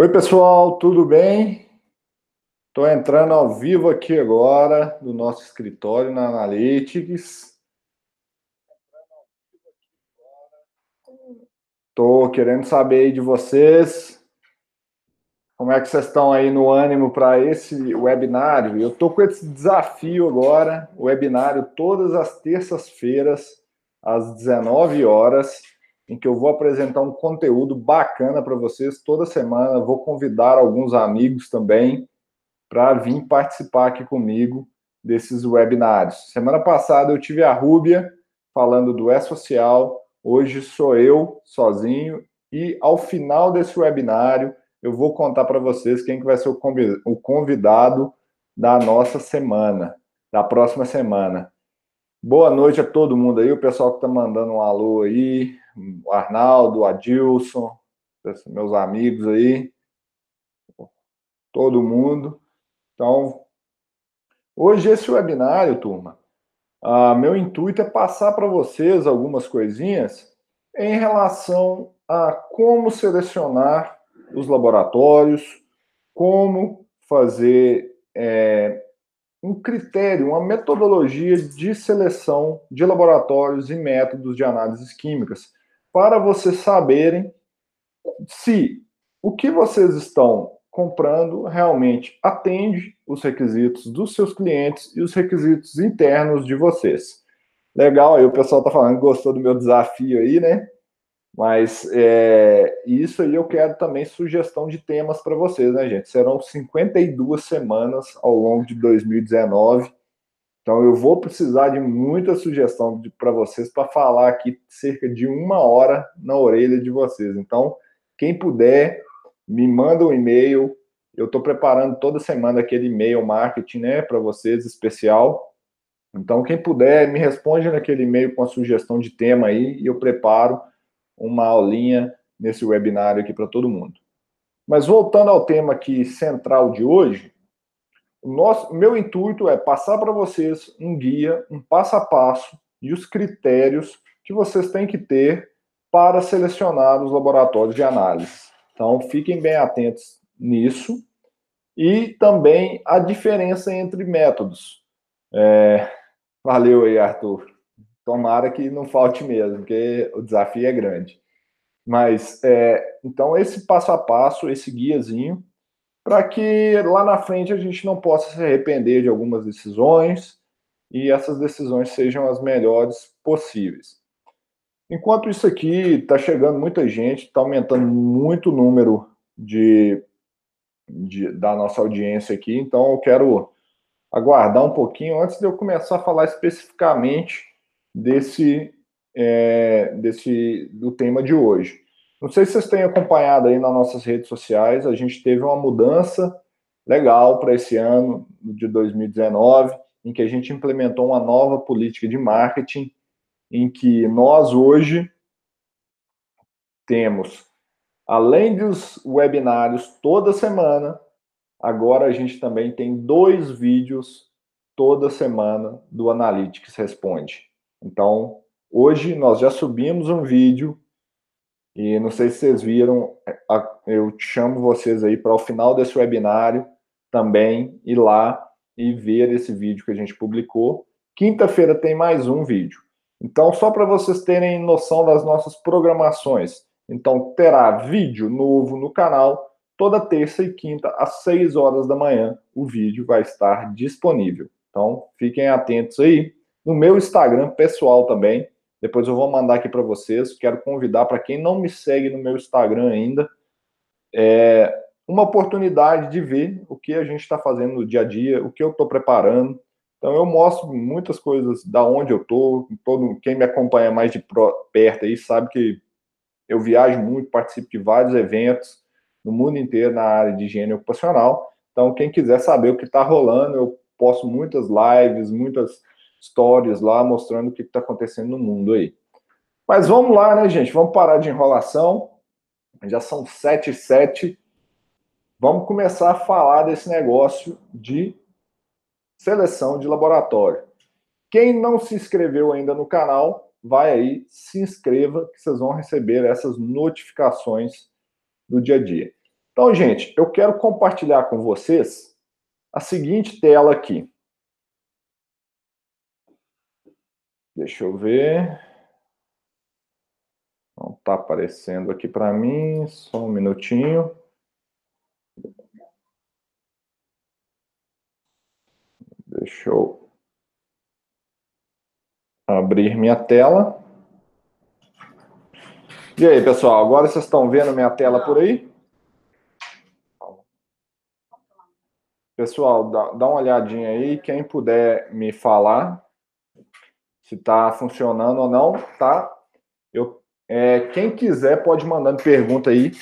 Oi, pessoal, tudo bem? Estou entrando ao vivo aqui agora no nosso escritório na Analytics. Estou querendo saber aí de vocês como é que vocês estão aí no ânimo para esse webinário. Eu estou com esse desafio agora, webinário todas as terças-feiras às 19 horas em que eu vou apresentar um conteúdo bacana para vocês toda semana. Vou convidar alguns amigos também para vir participar aqui comigo desses webinários. Semana passada eu tive a Rúbia falando do E-Social, hoje sou eu sozinho e ao final desse webinário eu vou contar para vocês quem que vai ser o convidado da nossa semana, da próxima semana. Boa noite a todo mundo aí, o pessoal que está mandando um alô aí, o Arnaldo, o Adilson, meus amigos aí, todo mundo. Então, hoje esse webinário, turma, uh, meu intuito é passar para vocês algumas coisinhas em relação a como selecionar os laboratórios, como fazer é, um critério, uma metodologia de seleção de laboratórios e métodos de análises químicas para vocês saberem se o que vocês estão comprando realmente atende os requisitos dos seus clientes e os requisitos internos de vocês. Legal, aí o pessoal está falando gostou do meu desafio aí, né? Mas é, isso aí eu quero também sugestão de temas para vocês, né, gente? Serão 52 semanas ao longo de 2019 então, eu vou precisar de muita sugestão para vocês para falar aqui cerca de uma hora na orelha de vocês. Então, quem puder, me manda um e-mail. Eu estou preparando toda semana aquele e-mail marketing né, para vocês especial. Então, quem puder, me responde naquele e-mail com a sugestão de tema aí e eu preparo uma aulinha nesse webinário aqui para todo mundo. Mas voltando ao tema aqui central de hoje, nosso, meu intuito é passar para vocês um guia, um passo a passo e os critérios que vocês têm que ter para selecionar os laboratórios de análise. Então, fiquem bem atentos nisso. E também a diferença entre métodos. É... Valeu aí, Arthur. Tomara que não falte mesmo, porque o desafio é grande. Mas, é... então, esse passo a passo, esse guiazinho, para que lá na frente a gente não possa se arrepender de algumas decisões e essas decisões sejam as melhores possíveis. Enquanto isso aqui está chegando muita gente, está aumentando muito o número de, de, da nossa audiência aqui, então eu quero aguardar um pouquinho antes de eu começar a falar especificamente desse, é, desse do tema de hoje. Não sei se vocês têm acompanhado aí nas nossas redes sociais, a gente teve uma mudança legal para esse ano de 2019, em que a gente implementou uma nova política de marketing, em que nós hoje temos, além dos webinários toda semana, agora a gente também tem dois vídeos toda semana do Analytics Responde. Então, hoje nós já subimos um vídeo e não sei se vocês viram, eu chamo vocês aí para o final desse webinário também ir lá e ver esse vídeo que a gente publicou. Quinta-feira tem mais um vídeo. Então, só para vocês terem noção das nossas programações. Então, terá vídeo novo no canal toda terça e quinta às 6 horas da manhã. O vídeo vai estar disponível. Então, fiquem atentos aí. No meu Instagram pessoal também, depois eu vou mandar aqui para vocês. Quero convidar para quem não me segue no meu Instagram ainda, é uma oportunidade de ver o que a gente está fazendo no dia a dia, o que eu estou preparando. Então eu mostro muitas coisas da onde eu estou. Todo quem me acompanha mais de perto aí sabe que eu viajo muito, participo de vários eventos no mundo inteiro na área de higiene ocupacional. Então quem quiser saber o que está rolando, eu posto muitas lives, muitas stories lá mostrando o que está acontecendo no mundo aí. Mas vamos lá, né, gente? Vamos parar de enrolação. Já são sete e sete. Vamos começar a falar desse negócio de seleção de laboratório. Quem não se inscreveu ainda no canal, vai aí, se inscreva, que vocês vão receber essas notificações do dia a dia. Então, gente, eu quero compartilhar com vocês a seguinte tela aqui. Deixa eu ver. Não está aparecendo aqui para mim, só um minutinho. Deixa eu abrir minha tela. E aí, pessoal, agora vocês estão vendo minha tela por aí? Pessoal, dá, dá uma olhadinha aí, quem puder me falar se está funcionando ou não, tá? Eu, é, quem quiser pode mandando pergunta aí,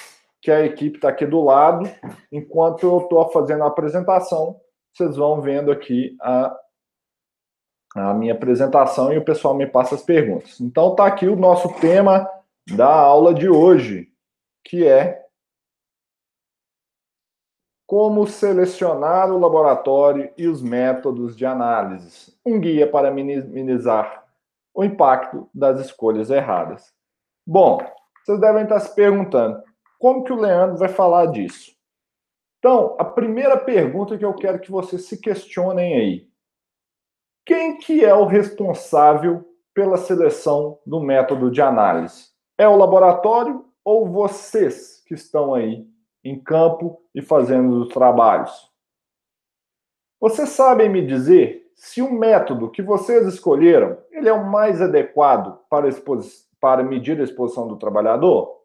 que a equipe está aqui do lado. Enquanto eu estou fazendo a apresentação, vocês vão vendo aqui a, a minha apresentação e o pessoal me passa as perguntas. Então, está aqui o nosso tema da aula de hoje, que é como selecionar o laboratório e os métodos de análise, um guia para minimizar o impacto das escolhas erradas. Bom, vocês devem estar se perguntando, como que o Leandro vai falar disso? Então, a primeira pergunta que eu quero que vocês se questionem aí. Quem que é o responsável pela seleção do método de análise? É o laboratório ou vocês que estão aí em campo e fazendo os trabalhos? Vocês sabem me dizer se o método que vocês escolheram ele é o mais adequado para, para medir a exposição do trabalhador?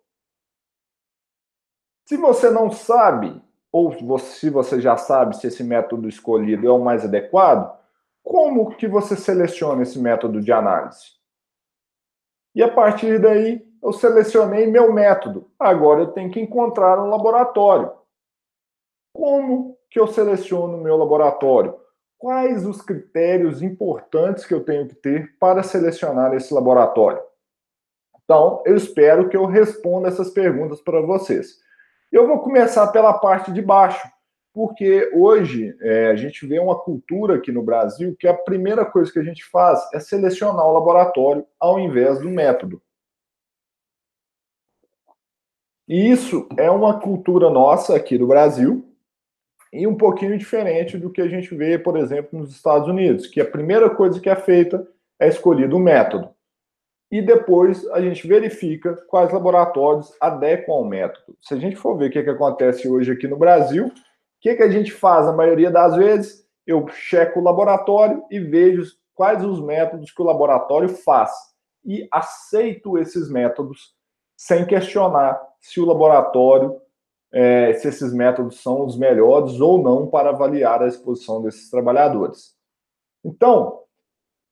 Se você não sabe, ou se você já sabe se esse método escolhido é o mais adequado, como que você seleciona esse método de análise? E a partir daí, eu selecionei meu método. Agora eu tenho que encontrar um laboratório. Como que eu seleciono o meu laboratório? Quais os critérios importantes que eu tenho que ter para selecionar esse laboratório? Então, eu espero que eu responda essas perguntas para vocês. Eu vou começar pela parte de baixo, porque hoje é, a gente vê uma cultura aqui no Brasil que a primeira coisa que a gente faz é selecionar o laboratório ao invés do método. E isso é uma cultura nossa aqui do Brasil e um pouquinho diferente do que a gente vê, por exemplo, nos Estados Unidos, que a primeira coisa que é feita é escolhido o método. E depois a gente verifica quais laboratórios adequam ao método. Se a gente for ver o que, que acontece hoje aqui no Brasil, o que, que a gente faz a maioria das vezes? Eu checo o laboratório e vejo quais os métodos que o laboratório faz. E aceito esses métodos sem questionar se o laboratório, é, se esses métodos são os melhores ou não para avaliar a exposição desses trabalhadores. Então,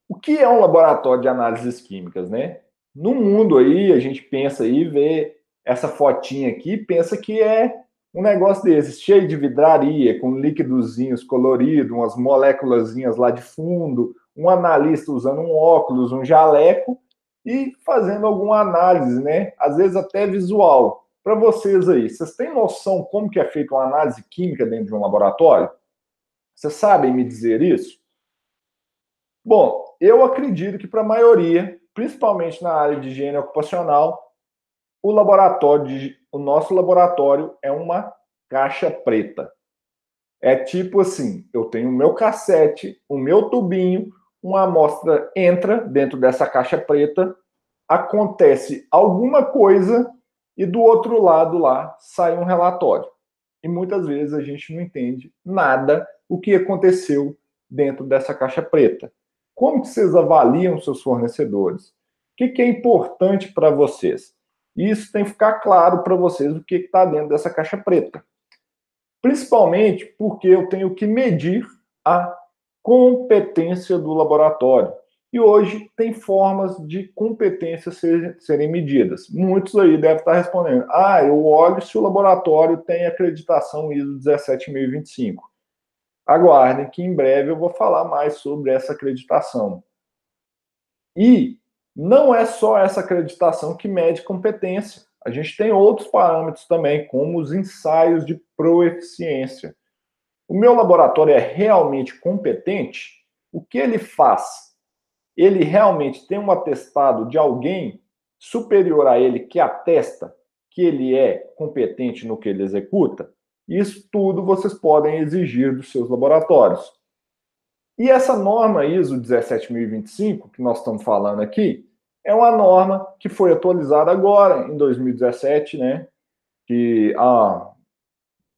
o que é um laboratório de análises químicas, né? No mundo aí, a gente pensa aí, vê essa fotinha aqui, pensa que é um negócio desses, cheio de vidraria, com líquidozinhos coloridos, umas moléculas lá de fundo, um analista usando um óculos, um jaleco, e fazendo alguma análise, né? Às vezes até visual. Para vocês aí, vocês têm noção como que é feita uma análise química dentro de um laboratório? Vocês sabem me dizer isso? Bom, eu acredito que para a maioria, principalmente na área de higiene ocupacional, o laboratório, de, o nosso laboratório é uma caixa preta. É tipo assim, eu tenho o meu cassete, o meu tubinho, uma amostra entra dentro dessa caixa preta, acontece alguma coisa e do outro lado lá sai um relatório. E muitas vezes a gente não entende nada o que aconteceu dentro dessa caixa preta. Como que vocês avaliam seus fornecedores? O que, que é importante para vocês? Isso tem que ficar claro para vocês o que está dentro dessa caixa preta. Principalmente porque eu tenho que medir a competência do laboratório. E hoje tem formas de competência ser, serem medidas. Muitos aí devem estar respondendo: ah, eu olho se o laboratório tem acreditação ISO 17025. Aguardem que em breve eu vou falar mais sobre essa acreditação. E não é só essa acreditação que mede competência. A gente tem outros parâmetros também, como os ensaios de proeficiência. O meu laboratório é realmente competente? O que ele faz? Ele realmente tem um atestado de alguém superior a ele que atesta que ele é competente no que ele executa? Isso tudo vocês podem exigir dos seus laboratórios. E essa norma ISO 17025, que nós estamos falando aqui, é uma norma que foi atualizada agora, em 2017, né? Que ah,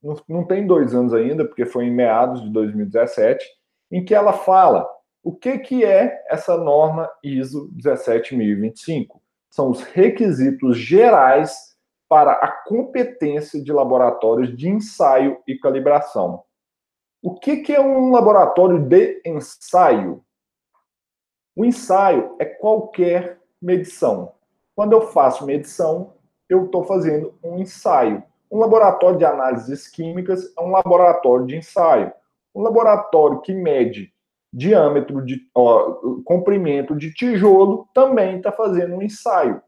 não, não tem dois anos ainda, porque foi em meados de 2017, em que ela fala o que, que é essa norma ISO 17025. São os requisitos gerais para a competência de laboratórios de ensaio e calibração. O que, que é um laboratório de ensaio? O ensaio é qualquer medição. Quando eu faço medição, eu estou fazendo um ensaio. Um laboratório de análises químicas é um laboratório de ensaio. Um laboratório que mede diâmetro de ó, comprimento de tijolo também está fazendo um ensaio.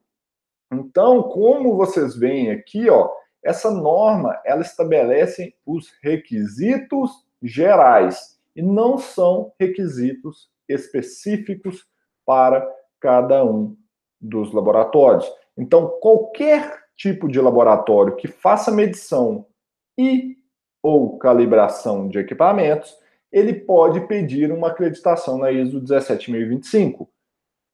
Então, como vocês veem aqui, ó, essa norma ela estabelece os requisitos gerais e não são requisitos específicos para cada um dos laboratórios. Então, qualquer tipo de laboratório que faça medição e ou calibração de equipamentos, ele pode pedir uma acreditação na ISO 17025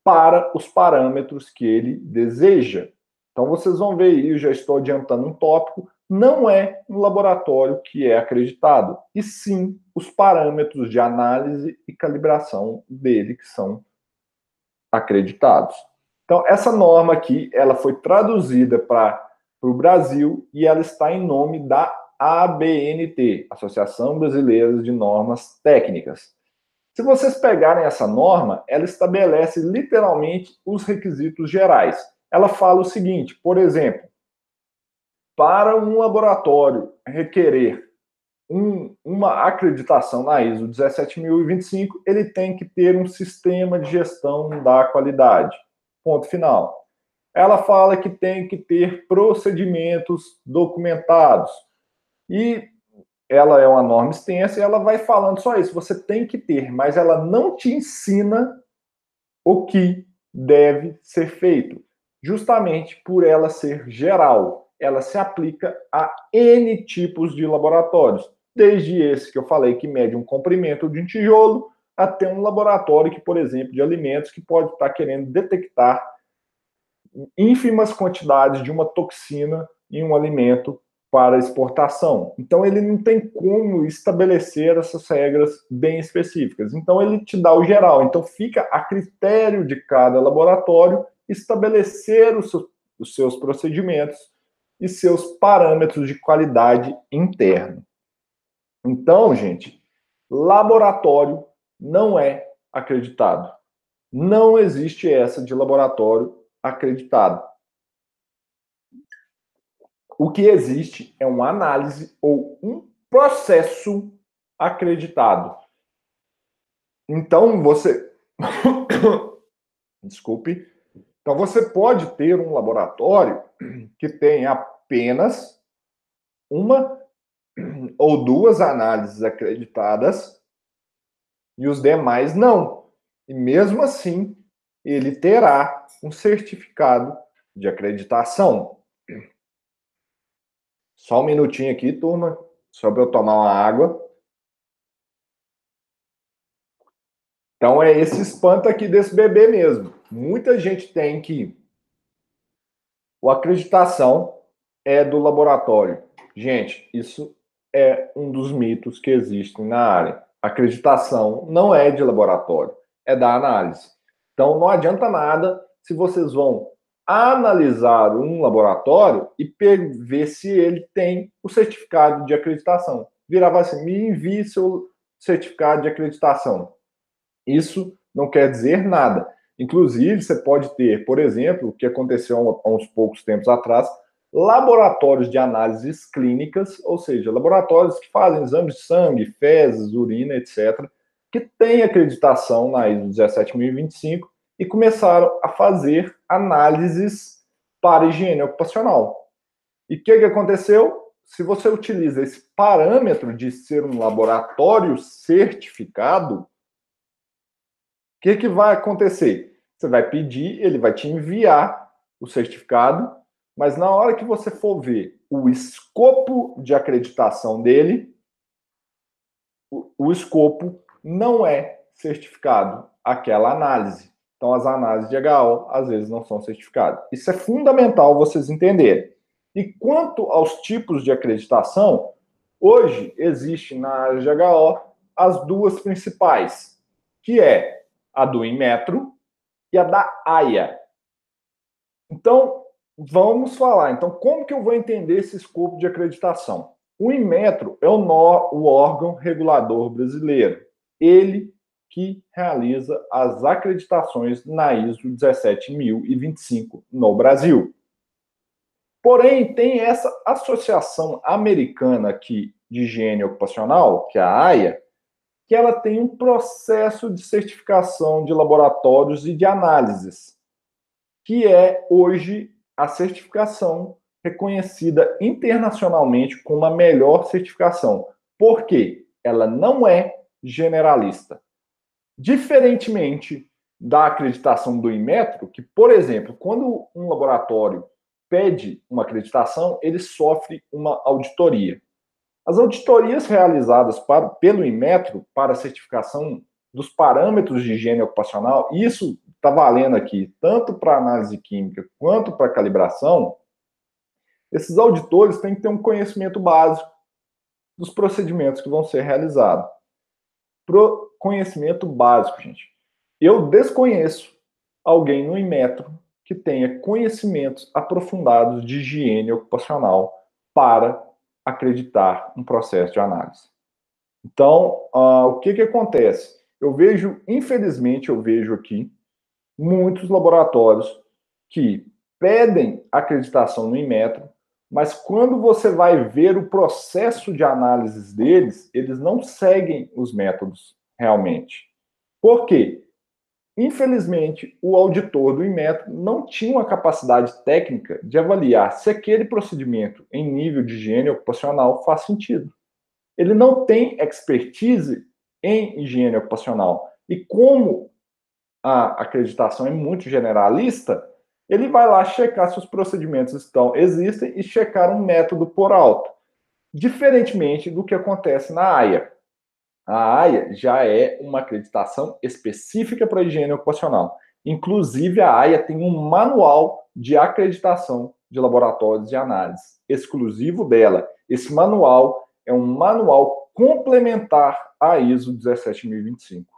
para os parâmetros que ele deseja. Então vocês vão ver aí, eu já estou adiantando um tópico, não é um laboratório que é acreditado, e sim os parâmetros de análise e calibração dele que são acreditados. Então, essa norma aqui, ela foi traduzida para o Brasil e ela está em nome da ABNT, Associação Brasileira de Normas Técnicas. Se vocês pegarem essa norma, ela estabelece literalmente os requisitos gerais. Ela fala o seguinte, por exemplo, para um laboratório requerer um, uma acreditação na ISO 17025, ele tem que ter um sistema de gestão da qualidade. Ponto final. Ela fala que tem que ter procedimentos documentados. E ela é uma norma extensa e ela vai falando só isso. Você tem que ter, mas ela não te ensina o que deve ser feito, justamente por ela ser geral ela se aplica a N tipos de laboratórios, desde esse que eu falei que mede um comprimento de um tijolo, até um laboratório que, por exemplo, de alimentos que pode estar querendo detectar ínfimas quantidades de uma toxina em um alimento para exportação. Então ele não tem como estabelecer essas regras bem específicas. Então ele te dá o geral. Então fica a critério de cada laboratório estabelecer os seus, os seus procedimentos e seus parâmetros de qualidade interno. Então, gente, laboratório não é acreditado. Não existe essa de laboratório acreditado. O que existe é uma análise ou um processo acreditado. Então, você. Desculpe. Então, você pode ter um laboratório que tem apenas uma ou duas análises acreditadas e os demais não. E mesmo assim, ele terá um certificado de acreditação. Só um minutinho aqui, turma, só para eu tomar uma água. Então é esse espanto aqui desse bebê mesmo. Muita gente tem que o acreditação é do laboratório. Gente, isso é um dos mitos que existem na área. Acreditação não é de laboratório, é da análise. Então não adianta nada se vocês vão analisar um laboratório e ver se ele tem o certificado de acreditação. Virava assim, me envie seu certificado de acreditação. Isso não quer dizer nada. Inclusive, você pode ter, por exemplo, o que aconteceu há uns poucos tempos atrás, laboratórios de análises clínicas, ou seja, laboratórios que fazem exames de sangue, fezes, urina, etc., que têm acreditação na ISO 17025 e começaram a fazer análises para higiene ocupacional. E o que, que aconteceu? Se você utiliza esse parâmetro de ser um laboratório certificado, o que, que vai acontecer? Você vai pedir, ele vai te enviar o certificado, mas na hora que você for ver o escopo de acreditação dele, o, o escopo não é certificado aquela análise. Então, as análises de HO às vezes não são certificadas. Isso é fundamental vocês entenderem. E quanto aos tipos de acreditação, hoje existe na área de HO as duas principais, que é a do Inmetro e a da AIA. Então, vamos falar. Então, como que eu vou entender esse escopo de acreditação? O Inmetro é o, nó, o órgão regulador brasileiro. Ele que realiza as acreditações na ISO 17025 no Brasil. Porém, tem essa associação americana aqui de higiene ocupacional, que é a AIA, que ela tem um processo de certificação de laboratórios e de análises, que é hoje a certificação reconhecida internacionalmente como a melhor certificação. Por quê? Ela não é generalista. Diferentemente da acreditação do Inmetro, que, por exemplo, quando um laboratório pede uma acreditação, ele sofre uma auditoria. As auditorias realizadas para, pelo Inmetro para certificação dos parâmetros de higiene ocupacional, isso está valendo aqui tanto para análise química quanto para calibração, esses auditores têm que ter um conhecimento básico dos procedimentos que vão ser realizados. Pro conhecimento básico, gente. Eu desconheço alguém no Inmetro que tenha conhecimentos aprofundados de higiene ocupacional para acreditar um processo de análise. Então, uh, o que, que acontece? Eu vejo, infelizmente, eu vejo aqui muitos laboratórios que pedem acreditação no Inmetro, mas quando você vai ver o processo de análises deles, eles não seguem os métodos realmente. Por quê? Infelizmente, o auditor do Inmetro não tinha uma capacidade técnica de avaliar se aquele procedimento em nível de higiene ocupacional faz sentido. Ele não tem expertise em higiene ocupacional. E como a acreditação é muito generalista, ele vai lá checar se os procedimentos estão existem e checar um método por alto, diferentemente do que acontece na AIA. A AIA já é uma acreditação específica para a higiene ocupacional. Inclusive, a AIA tem um manual de acreditação de laboratórios de análise exclusivo dela. Esse manual é um manual complementar à ISO 17025. O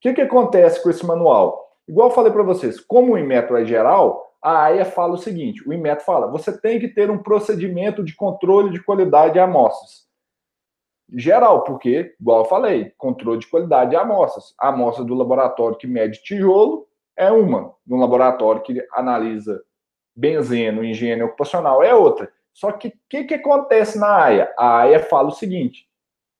que, que acontece com esse manual? Igual eu falei para vocês, como o Inmetro é geral, a AIA fala o seguinte: o Inmetro fala, você tem que ter um procedimento de controle de qualidade de amostras. Geral, porque, igual eu falei, controle de qualidade de amostras. A amostra do laboratório que mede tijolo é uma, no laboratório que analisa benzeno, higiene ocupacional é outra. Só que o que, que acontece na AIA? A AIA fala o seguinte: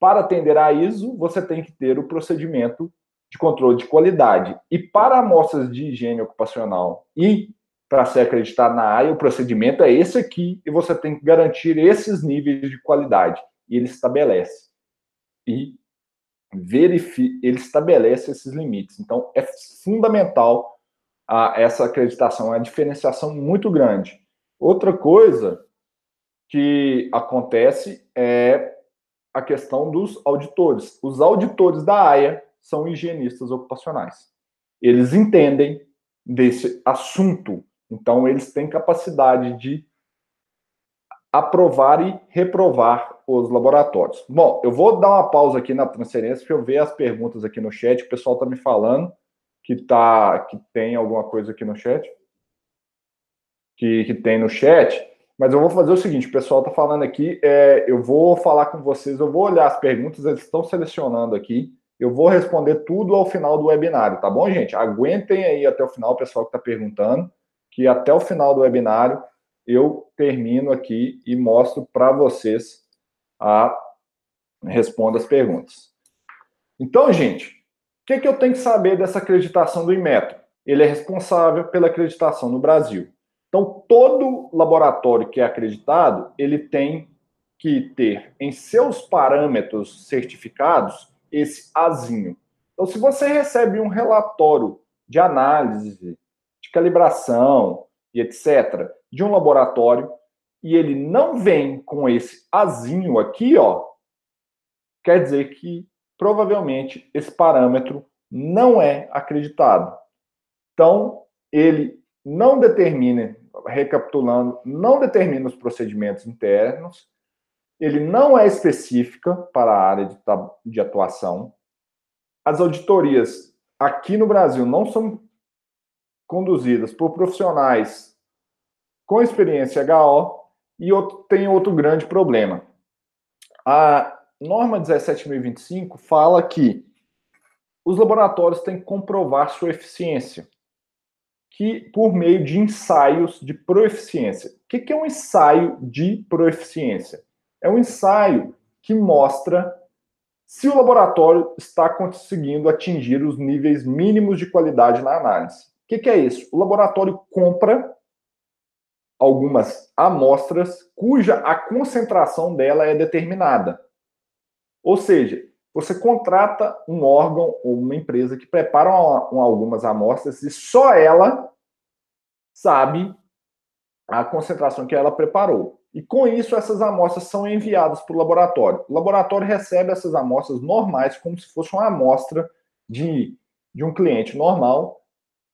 para atender a ISO, você tem que ter o procedimento de controle de qualidade. E para amostras de higiene ocupacional e para ser acreditado na AIA, o procedimento é esse aqui e você tem que garantir esses níveis de qualidade. E ele estabelece. E verifica, ele estabelece esses limites. Então, é fundamental a, essa acreditação, é uma diferenciação muito grande. Outra coisa que acontece é a questão dos auditores. Os auditores da AIA são higienistas ocupacionais. Eles entendem desse assunto, então eles têm capacidade de aprovar e reprovar os laboratórios. Bom, eu vou dar uma pausa aqui na transferência para eu ver as perguntas aqui no chat. O pessoal está me falando que tá que tem alguma coisa aqui no chat. Que, que tem no chat. Mas eu vou fazer o seguinte: o pessoal está falando aqui. É, eu vou falar com vocês, eu vou olhar as perguntas, eles estão selecionando aqui. Eu vou responder tudo ao final do webinário, tá bom, gente? Aguentem aí até o final, o pessoal que está perguntando, que até o final do webinário eu termino aqui e mostro para vocês a respondo as perguntas. Então, gente, o que, que eu tenho que saber dessa acreditação do Inmetro? Ele é responsável pela acreditação no Brasil. Então, todo laboratório que é acreditado, ele tem que ter em seus parâmetros certificados esse azinho. Então, se você recebe um relatório de análise, de calibração e etc., de um laboratório e ele não vem com esse azinho aqui, ó, quer dizer que provavelmente esse parâmetro não é acreditado. Então, ele não determina, recapitulando, não determina os procedimentos internos, ele não é específica para a área de, de atuação. As auditorias aqui no Brasil não são conduzidas por profissionais com experiência HO e outro, tem outro grande problema. A norma 17.025 fala que os laboratórios têm que comprovar sua eficiência que por meio de ensaios de proeficiência. O que é um ensaio de proeficiência? É um ensaio que mostra se o laboratório está conseguindo atingir os níveis mínimos de qualidade na análise. O que é isso? O laboratório compra algumas amostras cuja a concentração dela é determinada. Ou seja, você contrata um órgão ou uma empresa que prepara algumas amostras e só ela sabe a concentração que ela preparou. E com isso, essas amostras são enviadas para o laboratório. O laboratório recebe essas amostras normais, como se fosse uma amostra de, de um cliente normal,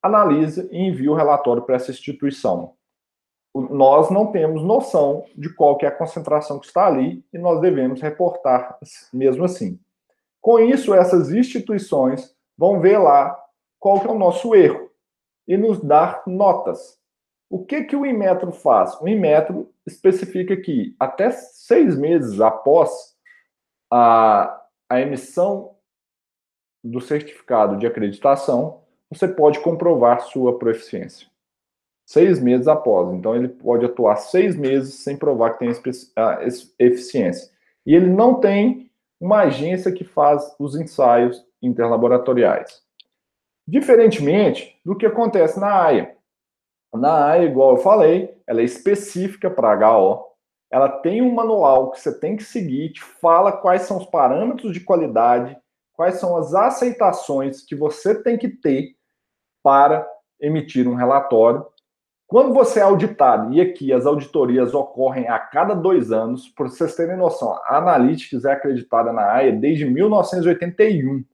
analisa e envia o relatório para essa instituição. Nós não temos noção de qual que é a concentração que está ali e nós devemos reportar mesmo assim. Com isso, essas instituições vão ver lá qual que é o nosso erro e nos dar notas. O que, que o Inmetro faz? O Inmetro especifica que até seis meses após a, a emissão do certificado de acreditação, você pode comprovar sua proficiência. Seis meses após. Então, ele pode atuar seis meses sem provar que tem eficiência. E ele não tem uma agência que faz os ensaios interlaboratoriais. Diferentemente do que acontece na AIA. Na AIA, igual eu falei, ela é específica para HO, ela tem um manual que você tem que seguir, te fala quais são os parâmetros de qualidade, quais são as aceitações que você tem que ter para emitir um relatório quando você é auditado, e aqui as auditorias ocorrem a cada dois anos, para vocês terem noção, a Analytics é acreditada na AIA desde 1981.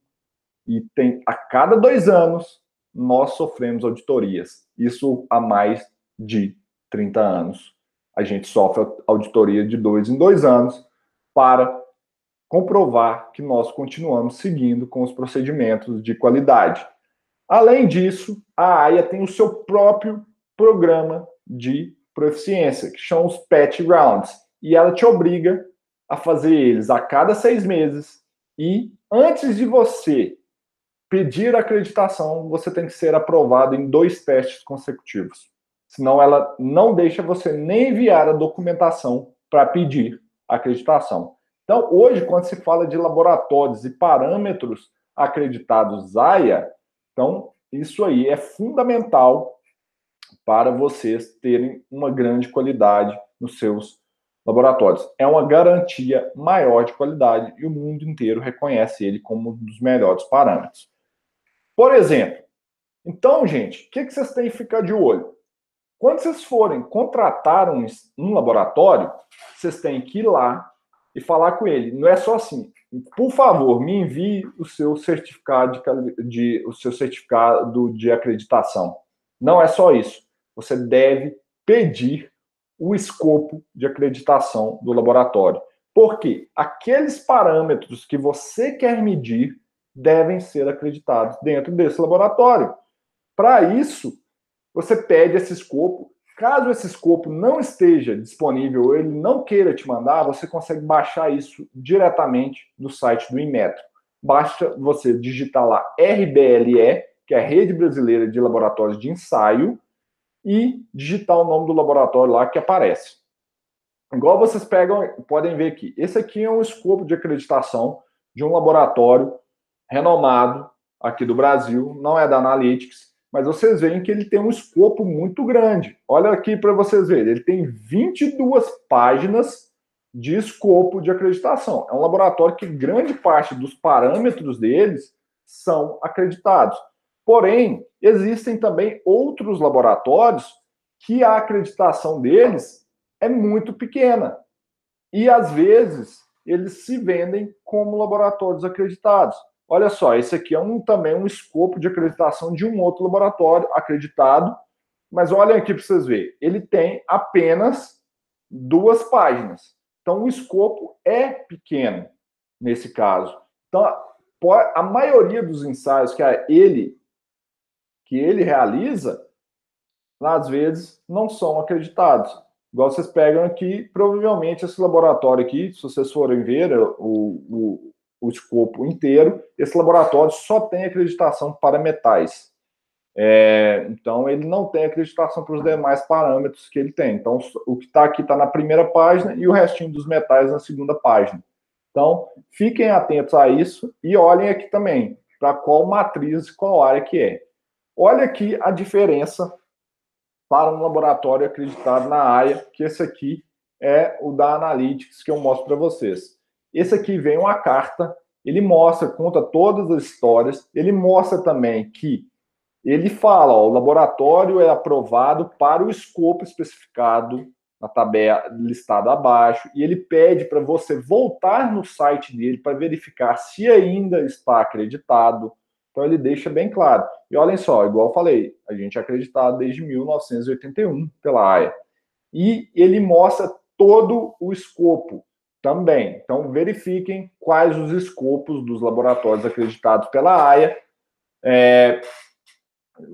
E tem a cada dois anos nós sofremos auditorias. Isso há mais de 30 anos. A gente sofre auditoria de dois em dois anos para comprovar que nós continuamos seguindo com os procedimentos de qualidade. Além disso, a AIA tem o seu próprio programa de proficiência, que são os patch rounds. E ela te obriga a fazer eles a cada seis meses. E antes de você pedir acreditação, você tem que ser aprovado em dois testes consecutivos. Senão ela não deixa você nem enviar a documentação para pedir acreditação. Então, hoje, quando se fala de laboratórios e parâmetros acreditados AIA, então isso aí é fundamental para vocês terem uma grande qualidade nos seus laboratórios. É uma garantia maior de qualidade e o mundo inteiro reconhece ele como um dos melhores parâmetros. Por exemplo, então, gente, o que, que vocês têm que ficar de olho? Quando vocês forem contratar um, um laboratório, vocês têm que ir lá e falar com ele. Não é só assim, por favor, me envie o seu certificado de, de, o seu certificado de acreditação. Não é só isso você deve pedir o escopo de acreditação do laboratório. Porque aqueles parâmetros que você quer medir devem ser acreditados dentro desse laboratório. Para isso, você pede esse escopo. Caso esse escopo não esteja disponível ou ele não queira te mandar, você consegue baixar isso diretamente no site do Inmetro. Basta você digitar lá RBLE, que é a Rede Brasileira de Laboratórios de Ensaio, e digitar o nome do laboratório lá que aparece. Igual vocês pegam, podem ver aqui. Esse aqui é um escopo de acreditação de um laboratório renomado aqui do Brasil, não é da Analytics, mas vocês veem que ele tem um escopo muito grande. Olha aqui para vocês verem, ele tem 22 páginas de escopo de acreditação. É um laboratório que grande parte dos parâmetros deles são acreditados. Porém, existem também outros laboratórios que a acreditação deles é muito pequena. E às vezes eles se vendem como laboratórios acreditados. Olha só, esse aqui é um, também um escopo de acreditação de um outro laboratório acreditado, mas olhem aqui para vocês verem, ele tem apenas duas páginas. Então o escopo é pequeno nesse caso. Então a maioria dos ensaios que ele que ele realiza, às vezes não são acreditados. Igual vocês pegam aqui, provavelmente esse laboratório aqui, se vocês forem ver o, o, o escopo inteiro, esse laboratório só tem acreditação para metais. É, então, ele não tem acreditação para os demais parâmetros que ele tem. Então, o que está aqui está na primeira página e o restinho dos metais na segunda página. Então, fiquem atentos a isso e olhem aqui também para qual matriz, qual área que é. Olha aqui a diferença para um laboratório acreditado na AIA, que esse aqui é o da Analytics que eu mostro para vocês. Esse aqui vem uma carta, ele mostra, conta todas as histórias, ele mostra também que ele fala, ó, o laboratório é aprovado para o escopo especificado na tabela listada abaixo, e ele pede para você voltar no site dele para verificar se ainda está acreditado. Então ele deixa bem claro. E olhem só, igual eu falei, a gente é acreditado desde 1981 pela AIA. E ele mostra todo o escopo também. Então verifiquem quais os escopos dos laboratórios acreditados pela AIA. É,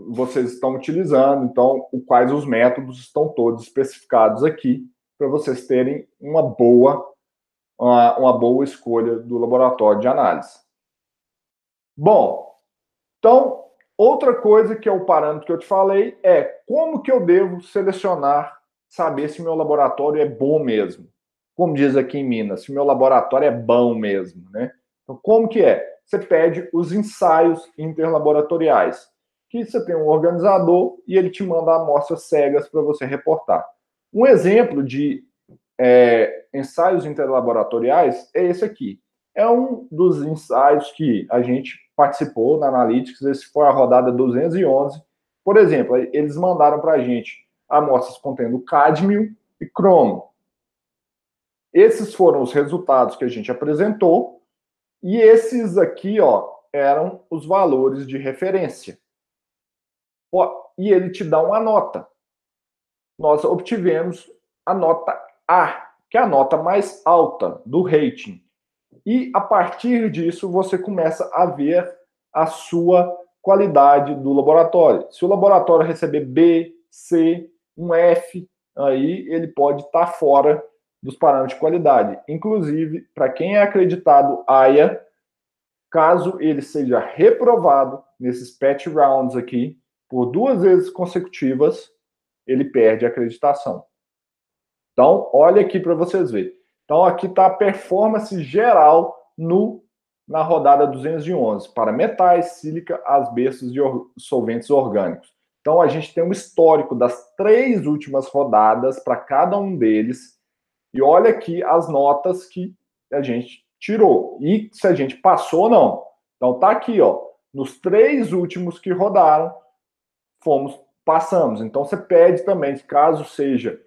vocês estão utilizando, então, quais os métodos estão todos especificados aqui para vocês terem uma boa uma, uma, boa escolha do laboratório de análise. Bom, então, outra coisa que é o parâmetro que eu te falei é como que eu devo selecionar, saber se meu laboratório é bom mesmo. Como diz aqui em Minas, se meu laboratório é bom mesmo, né? Então, como que é? Você pede os ensaios interlaboratoriais que você tem um organizador e ele te manda amostras cegas para você reportar. Um exemplo de é, ensaios interlaboratoriais é esse aqui. É um dos ensaios que a gente participou na Analytics, esse foi a rodada 211. Por exemplo, eles mandaram para a gente amostras contendo cádmio e cromo. Esses foram os resultados que a gente apresentou, e esses aqui, ó, eram os valores de referência e ele te dá uma nota. Nós obtivemos a nota A, que é a nota mais alta do rating. E a partir disso você começa a ver a sua qualidade do laboratório. Se o laboratório receber B, C, um F, aí ele pode estar tá fora dos parâmetros de qualidade. Inclusive, para quem é acreditado AIA, caso ele seja reprovado nesses patch rounds aqui, por duas vezes consecutivas, ele perde a acreditação. Então, olha aqui para vocês verem. Então, aqui está a performance geral no na rodada 211 para metais, sílica, asbestos e or solventes orgânicos. Então, a gente tem um histórico das três últimas rodadas para cada um deles. E olha aqui as notas que a gente tirou. E se a gente passou ou não. Então, tá aqui, ó. Nos três últimos que rodaram, fomos, passamos. Então você pede também, caso seja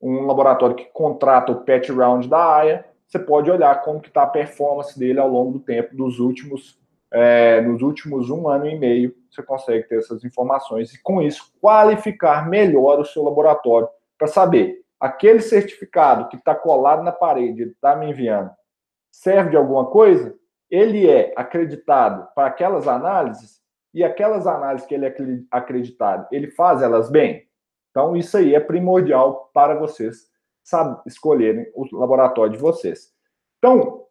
um laboratório que contrata o patch round da AIA, você pode olhar como que está a performance dele ao longo do tempo, dos últimos, é, nos últimos um ano e meio, você consegue ter essas informações e com isso qualificar melhor o seu laboratório para saber aquele certificado que está colado na parede, ele está me enviando, serve de alguma coisa? Ele é acreditado para aquelas análises? e aquelas análises que ele é acreditado, ele faz elas bem? Então, isso aí é primordial para vocês sabe, escolherem o laboratório de vocês. Então,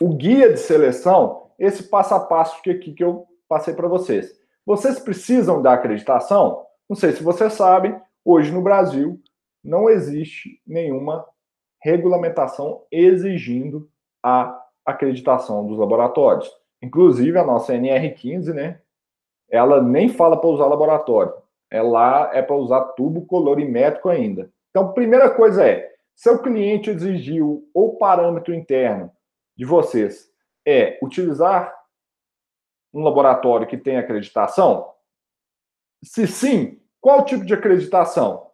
o guia de seleção, esse passo a passo que aqui que eu passei para vocês. Vocês precisam da acreditação? Não sei se vocês sabem, hoje no Brasil não existe nenhuma regulamentação exigindo a acreditação dos laboratórios. Inclusive a nossa NR15, né, ela nem fala para usar laboratório. Ela é para usar tubo colorimétrico ainda. Então, primeira coisa é, seu cliente exigiu ou parâmetro interno de vocês é utilizar um laboratório que tem acreditação? Se sim, qual tipo de acreditação?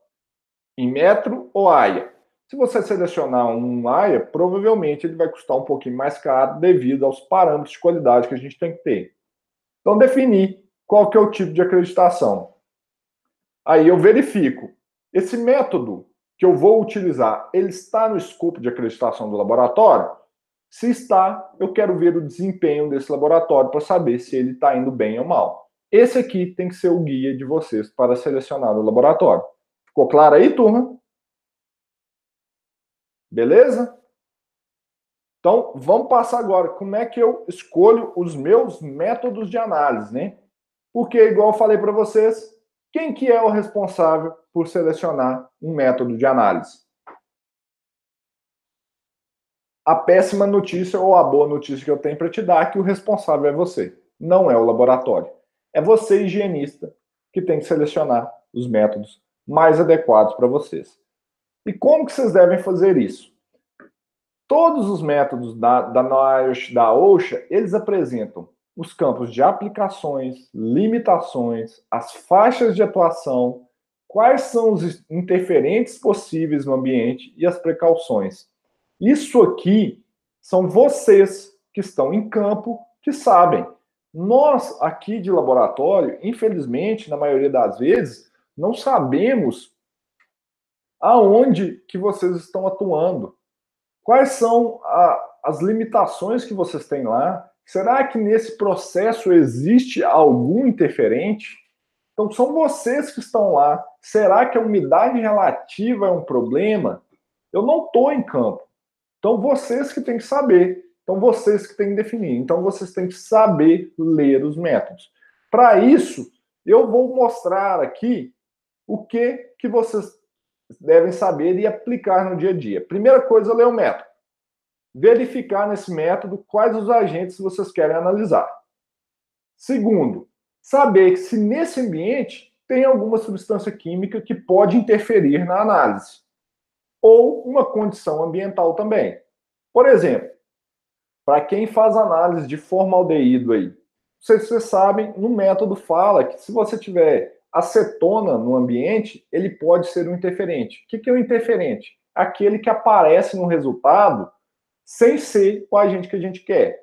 em metro ou AIA. Se você selecionar um AIA, provavelmente ele vai custar um pouquinho mais caro devido aos parâmetros de qualidade que a gente tem que ter. Então, definir qual que é o tipo de acreditação. Aí eu verifico, esse método que eu vou utilizar, ele está no escopo de acreditação do laboratório? Se está, eu quero ver o desempenho desse laboratório para saber se ele está indo bem ou mal. Esse aqui tem que ser o guia de vocês para selecionar o laboratório. Ficou claro aí, turma? Beleza? Então, vamos passar agora. Como é que eu escolho os meus métodos de análise, né? Porque, igual eu falei para vocês, quem que é o responsável por selecionar um método de análise? A péssima notícia ou a boa notícia que eu tenho para te dar é que o responsável é você, não é o laboratório. É você, higienista, que tem que selecionar os métodos mais adequados para vocês. E como que vocês devem fazer isso? Todos os métodos da, da NIOSH, da OSHA, eles apresentam os campos de aplicações, limitações, as faixas de atuação, quais são os interferentes possíveis no ambiente e as precauções. Isso aqui são vocês que estão em campo que sabem. Nós aqui de laboratório, infelizmente, na maioria das vezes, não sabemos aonde que vocês estão atuando. Quais são a, as limitações que vocês têm lá? Será que nesse processo existe algum interferente? Então, são vocês que estão lá. Será que a umidade relativa é um problema? Eu não estou em campo. Então, vocês que têm que saber. Então, vocês que têm que definir. Então, vocês têm que saber ler os métodos. Para isso, eu vou mostrar aqui o que, que vocês devem saber e aplicar no dia a dia. Primeira coisa, ler o método. Verificar nesse método quais os agentes vocês querem analisar. Segundo, saber que se nesse ambiente tem alguma substância química que pode interferir na análise. Ou uma condição ambiental também. Por exemplo, para quem faz análise de formaldeído aí, vocês, vocês sabem, no método fala que se você tiver acetona no ambiente, ele pode ser um interferente. O que é um interferente? Aquele que aparece no resultado sem ser o agente que a gente quer.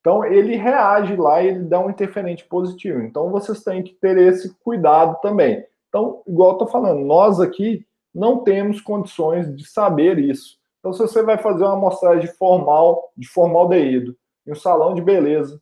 Então, ele reage lá e ele dá um interferente positivo. Então, vocês têm que ter esse cuidado também. Então, igual eu estou falando, nós aqui não temos condições de saber isso. Então, se você vai fazer uma amostragem formal, de formaldeído, em um salão de beleza,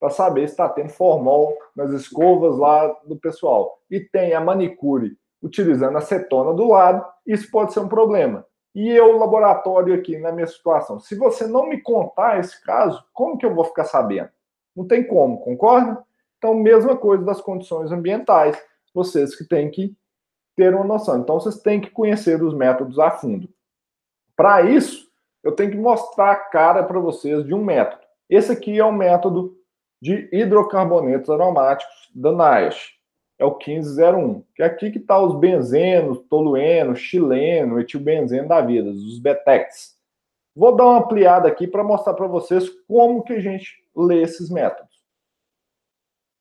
para saber se está tendo formol nas escovas lá do pessoal. E tem a manicure utilizando acetona do lado, isso pode ser um problema. E eu, laboratório aqui, na minha situação, se você não me contar esse caso, como que eu vou ficar sabendo? Não tem como, concorda? Então, mesma coisa das condições ambientais, vocês que têm que ter uma noção. Então, vocês têm que conhecer os métodos a fundo. Para isso, eu tenho que mostrar a cara para vocês de um método. Esse aqui é o método de hidrocarbonetos aromáticos da NIOSH. É o 1501, que é aqui que está os benzenos, tolueno, chileno, etilbenzeno da vida, os BETEX. Vou dar uma ampliada aqui para mostrar para vocês como que a gente lê esses métodos.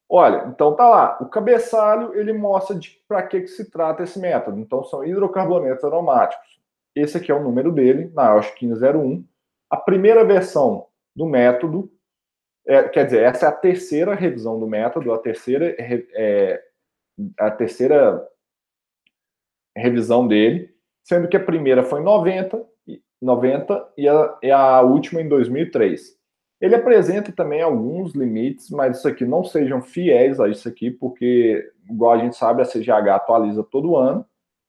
Olha, então tá lá. O cabeçalho ele mostra para que, que se trata esse método. Então são hidrocarbonetos aromáticos. Esse aqui é o número dele, na OSH 1501. A primeira versão do método é, quer dizer, essa é a terceira revisão do método, a terceira, é, a terceira revisão dele, sendo que a primeira foi em 90, 90 e a, e a última em 2003. Ele apresenta também alguns limites, mas isso aqui não sejam fiéis a isso aqui, porque, igual a gente sabe, a CGH atualiza todo ano,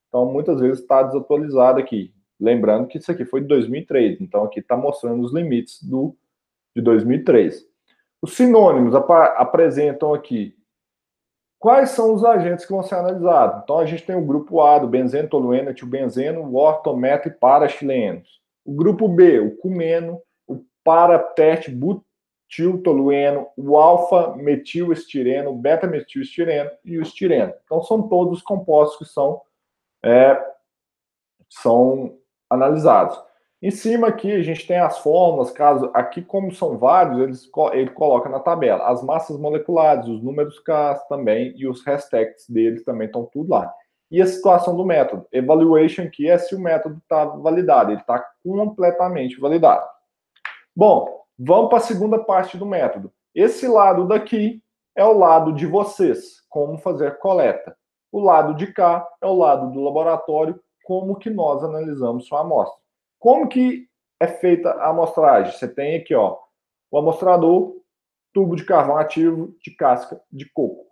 então muitas vezes está desatualizado aqui. Lembrando que isso aqui foi de 2003, então aqui está mostrando os limites do de 2003. Os sinônimos ap apresentam aqui quais são os agentes que vão ser analisados. Então, a gente tem o grupo A, do benzeno, tolueno, etilbenzeno, o ortometo e paraxilenos. O grupo B, o cumeno, o paratete, butiltolueno, o alfa-metilestireno, beta-metilestireno e o estireno. Então, são todos os compostos que são, é, são analisados. Em cima aqui a gente tem as fórmulas, caso aqui como são vários, eles, ele coloca na tabela as massas moleculares, os números K também e os hashtags deles também estão tudo lá. e a situação do método. Evaluation aqui é se o método está validado, ele está completamente validado. Bom, vamos para a segunda parte do método. Esse lado daqui é o lado de vocês, como fazer coleta. O lado de cá é o lado do laboratório, como que nós analisamos sua amostra. Como que é feita a amostragem? Você tem aqui, ó, o amostrador, tubo de carvão ativo de casca de coco,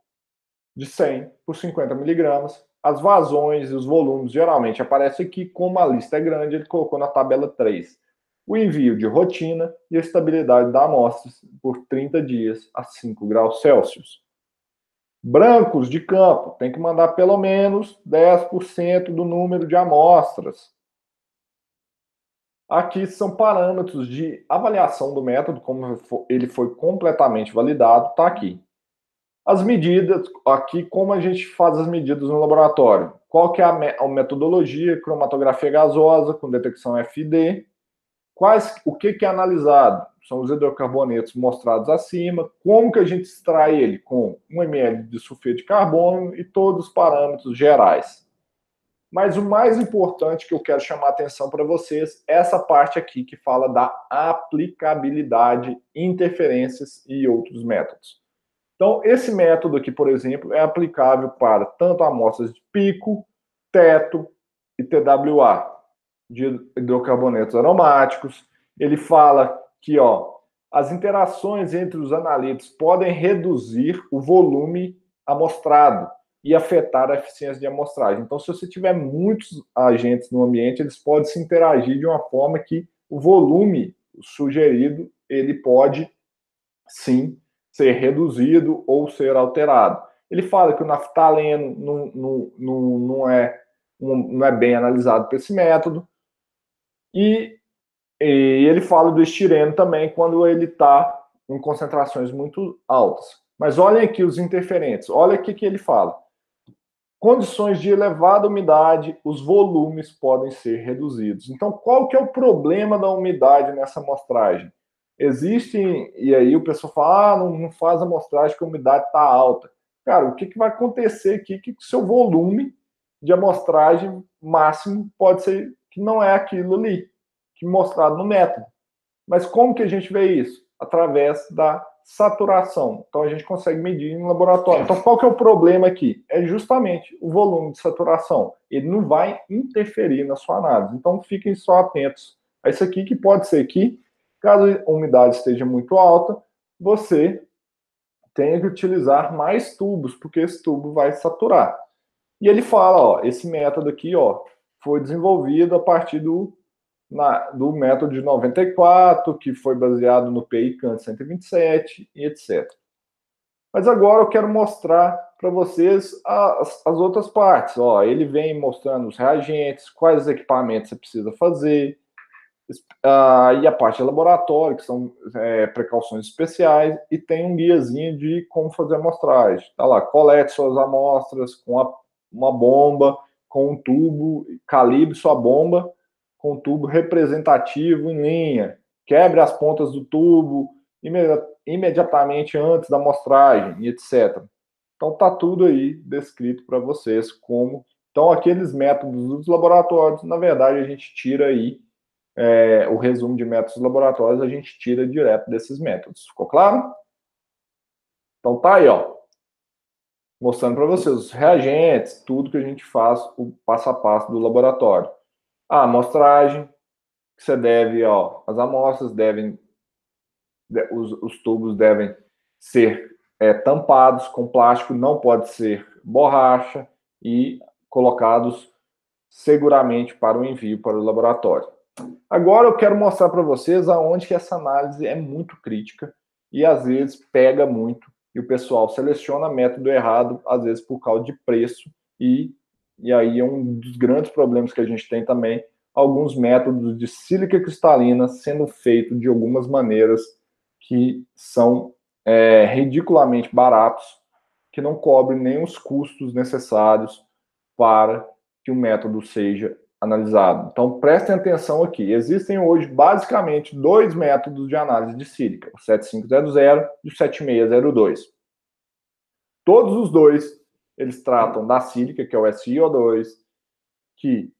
de 100 por 50 miligramas. As vazões e os volumes geralmente aparecem aqui, como a lista é grande, ele colocou na tabela 3. O envio de rotina e a estabilidade da amostra por 30 dias a 5 graus Celsius. Brancos de campo, tem que mandar pelo menos 10% do número de amostras. Aqui são parâmetros de avaliação do método, como ele foi completamente validado, está aqui. As medidas, aqui como a gente faz as medidas no laboratório. Qual que é a, a metodologia? Cromatografia gasosa com detecção FD. Quais, o que, que é analisado? são os hidrocarbonetos mostrados acima, como que a gente extrai ele com 1 ml de sulfeto de carbono e todos os parâmetros gerais. Mas o mais importante que eu quero chamar a atenção para vocês é essa parte aqui que fala da aplicabilidade, interferências e outros métodos. Então, esse método aqui, por exemplo, é aplicável para tanto amostras de pico, teto e TWA, de hidrocarbonetos aromáticos. Ele fala que ó, as interações entre os analitos podem reduzir o volume amostrado e afetar a eficiência de amostragem. Então, se você tiver muitos agentes no ambiente, eles podem se interagir de uma forma que o volume sugerido ele pode sim ser reduzido ou ser alterado. Ele fala que o naftaleno não, não, não, não, é, não é bem analisado por esse método. E e ele fala do estireno também quando ele está em concentrações muito altas. Mas olhem aqui os interferentes. Olha o que ele fala. Condições de elevada umidade, os volumes podem ser reduzidos. Então, qual que é o problema da umidade nessa amostragem? Existem, e aí o pessoal fala, ah, não, não faz amostragem que a umidade está alta. Cara, o que, que vai acontecer aqui? Que o seu volume de amostragem máximo pode ser que não é aquilo ali que mostrado no método. Mas como que a gente vê isso? Através da saturação. Então a gente consegue medir no laboratório. Então qual que é o problema aqui? É justamente o volume de saturação. Ele não vai interferir na sua análise. Então fiquem só atentos a isso aqui que pode ser que caso a umidade esteja muito alta, você tenha que utilizar mais tubos, porque esse tubo vai saturar. E ele fala, ó, esse método aqui, ó, foi desenvolvido a partir do na, do método de 94, que foi baseado no PI Kant 127 e etc. Mas agora eu quero mostrar para vocês as, as, outras partes. Ó, ele vem mostrando os reagentes, quais equipamentos você precisa fazer, uh, e a parte de laboratório, que são é, precauções especiais, e tem um guiazinho de como fazer a amostragem. Tá lá, colete suas amostras com a, uma bomba, com um tubo, calibre sua bomba, com tubo representativo em linha, quebre as pontas do tubo imediatamente antes da amostragem etc. Então tá tudo aí descrito para vocês como então aqueles métodos dos laboratórios, na verdade a gente tira aí é, o resumo de métodos laboratórios a gente tira direto desses métodos. Ficou claro? Então tá aí, ó, mostrando para vocês os reagentes, tudo que a gente faz, o passo a passo do laboratório. A amostragem, que você deve, ó, as amostras devem, os, os tubos devem ser é, tampados com plástico, não pode ser borracha e colocados seguramente para o envio para o laboratório. Agora eu quero mostrar para vocês aonde que essa análise é muito crítica e às vezes pega muito e o pessoal seleciona método errado, às vezes por causa de preço e e aí é um dos grandes problemas que a gente tem também, alguns métodos de sílica cristalina sendo feitos de algumas maneiras que são é, ridiculamente baratos, que não cobrem nem os custos necessários para que o método seja analisado. Então, prestem atenção aqui. Existem hoje, basicamente, dois métodos de análise de sílica, o 7500 e o 7602. Todos os dois eles tratam da sílica, que é o SiO2, que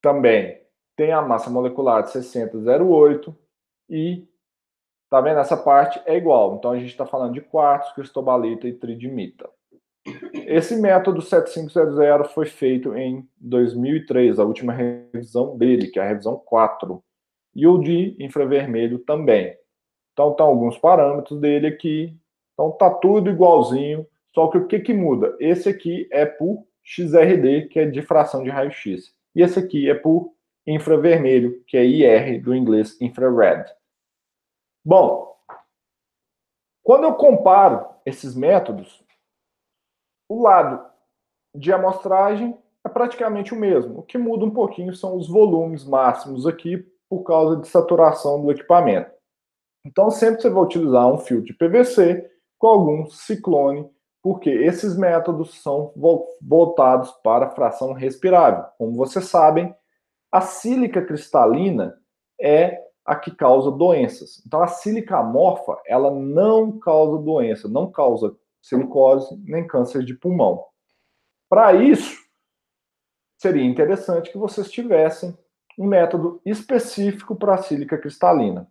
também tem a massa molecular de 6008 e tá vendo essa parte é igual. Então a gente está falando de quartzo, cristobalita e tridimita. Esse método 7500 foi feito em 2003, a última revisão dele, que é a revisão 4. E o de infravermelho também. Então, estão alguns parâmetros dele aqui. Então, tá tudo igualzinho. Só que o que, que muda? Esse aqui é por XRD, que é difração de raio-x. E esse aqui é por infravermelho, que é IR, do inglês infrared. Bom, quando eu comparo esses métodos, o lado de amostragem é praticamente o mesmo. O que muda um pouquinho são os volumes máximos aqui por causa de saturação do equipamento. Então, sempre você vai utilizar um filtro de PVC com algum ciclone, porque esses métodos são voltados para a fração respirável. Como vocês sabem, a sílica cristalina é a que causa doenças. Então, a sílica amorfa, ela não causa doença, não causa silicose, nem câncer de pulmão. Para isso, seria interessante que vocês tivessem um método específico para a sílica cristalina.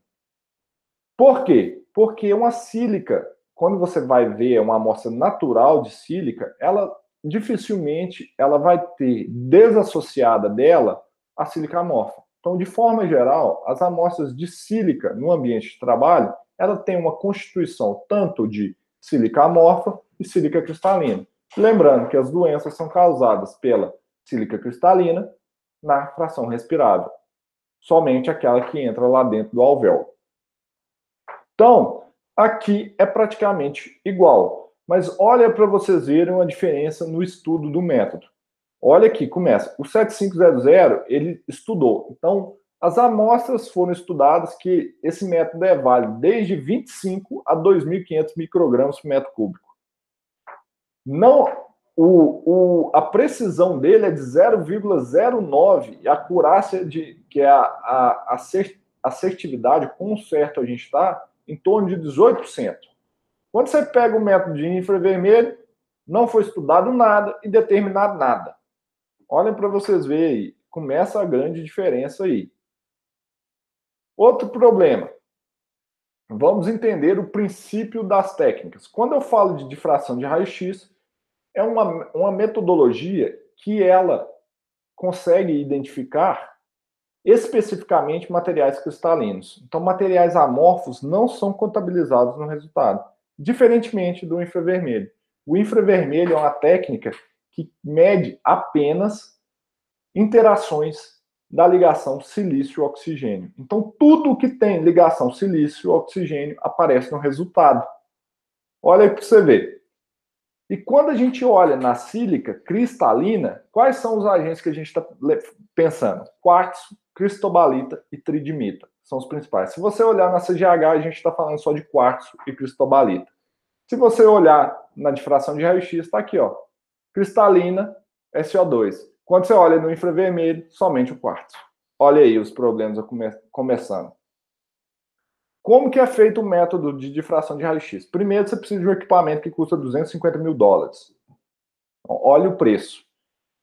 Por quê? Porque uma sílica, quando você vai ver uma amostra natural de sílica, ela dificilmente ela vai ter desassociada dela a sílica amorfa. Então, de forma geral, as amostras de sílica no ambiente de trabalho, ela tem uma constituição tanto de sílica amorfa e sílica cristalina. Lembrando que as doenças são causadas pela sílica cristalina na fração respirável. Somente aquela que entra lá dentro do alvéolo. Então, aqui é praticamente igual. Mas olha para vocês verem uma diferença no estudo do método. Olha aqui, começa. O 7500, ele estudou. Então, as amostras foram estudadas que esse método é válido desde 25 a 2.500 microgramas por metro cúbico. Não, o, o, a precisão dele é de 0,09 e a acurácia de que é a, a, a assertividade com certo a gente está em torno de 18%. Quando você pega o método de infravermelho, não foi estudado nada e determinado nada. Olhem para vocês verem aí, começa a grande diferença aí. Outro problema. Vamos entender o princípio das técnicas. Quando eu falo de difração de raio-x, é uma, uma metodologia que ela consegue identificar especificamente materiais cristalinos. Então, materiais amorfos não são contabilizados no resultado, diferentemente do infravermelho. O infravermelho é uma técnica que mede apenas interações da ligação silício-oxigênio. Então, tudo que tem ligação silício-oxigênio aparece no resultado. Olha aí para você ver. E quando a gente olha na sílica cristalina, quais são os agentes que a gente está pensando? Quartzo, cristobalita e tridimita são os principais. Se você olhar na CGH, a gente está falando só de quartzo e cristobalita. Se você olhar na difração de raio-x, está aqui, ó. Cristalina, SO2. Quando você olha no infravermelho, somente o quartzo. Olha aí os problemas come começando. Como que é feito o método de difração de raio-x? Primeiro, você precisa de um equipamento que custa 250 mil dólares. Então, olha o preço.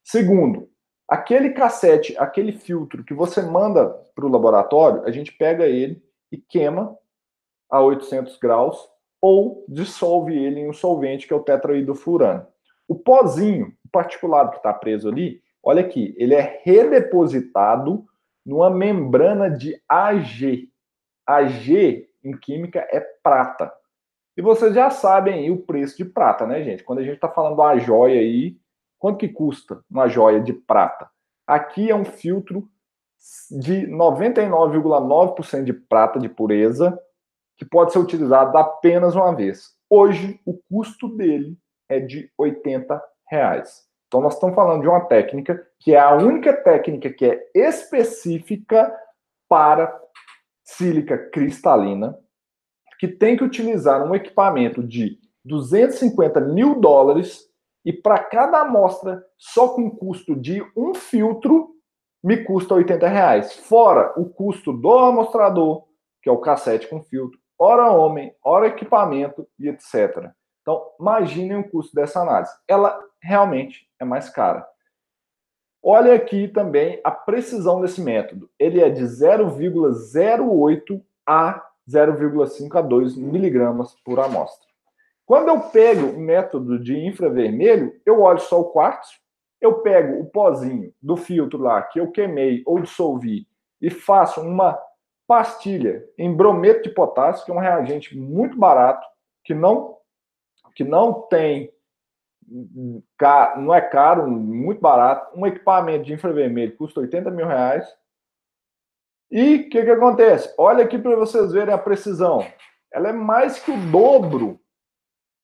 Segundo, aquele cassete, aquele filtro que você manda para o laboratório, a gente pega ele e queima a 800 graus ou dissolve ele em um solvente que é o tetraidrofurano. O pozinho, o particulado que está preso ali, Olha aqui, ele é redepositado numa membrana de Ag. Ag em química é prata. E vocês já sabem o preço de prata, né, gente? Quando a gente está falando de uma joia aí, quanto que custa uma joia de prata? Aqui é um filtro de 99,9% de prata de pureza, que pode ser utilizado apenas uma vez. Hoje, o custo dele é de 80 reais. Então, nós estamos falando de uma técnica que é a única técnica que é específica para sílica cristalina, que tem que utilizar um equipamento de 250 mil dólares e para cada amostra, só com custo de um filtro, me custa 80 reais. Fora o custo do amostrador, que é o cassete com filtro, hora homem, hora equipamento e etc. Então, imaginem o custo dessa análise. Ela realmente é mais cara. Olha aqui também a precisão desse método. Ele é de 0,08 a 0,5 a 2 miligramas por amostra. Quando eu pego o método de infravermelho, eu olho só o quartzo, eu pego o pozinho do filtro lá que eu queimei ou dissolvi e faço uma pastilha em brometo de potássio, que é um reagente muito barato, que não que não tem não é caro, muito barato. Um equipamento de infravermelho custa 80 mil reais. E o que, que acontece? Olha aqui para vocês verem a precisão. Ela é mais que o dobro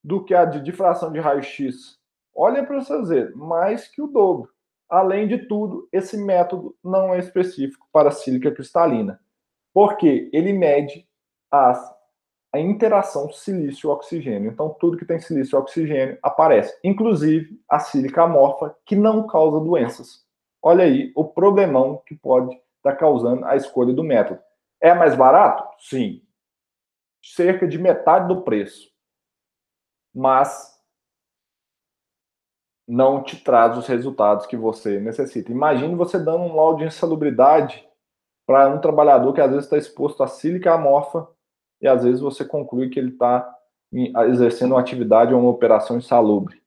do que a de difração de raio-x. Olha para vocês verem, mais que o dobro. Além de tudo, esse método não é específico para sílica cristalina, porque ele mede as a interação silício-oxigênio. Então, tudo que tem silício e oxigênio aparece, inclusive a sílica amorfa, que não causa doenças. Olha aí o problemão que pode estar causando a escolha do método. É mais barato? Sim. Cerca de metade do preço. Mas não te traz os resultados que você necessita. Imagine você dando um laudo de insalubridade para um trabalhador que às vezes está exposto a sílica amorfa e às vezes você conclui que ele está exercendo uma atividade ou uma operação insalubre.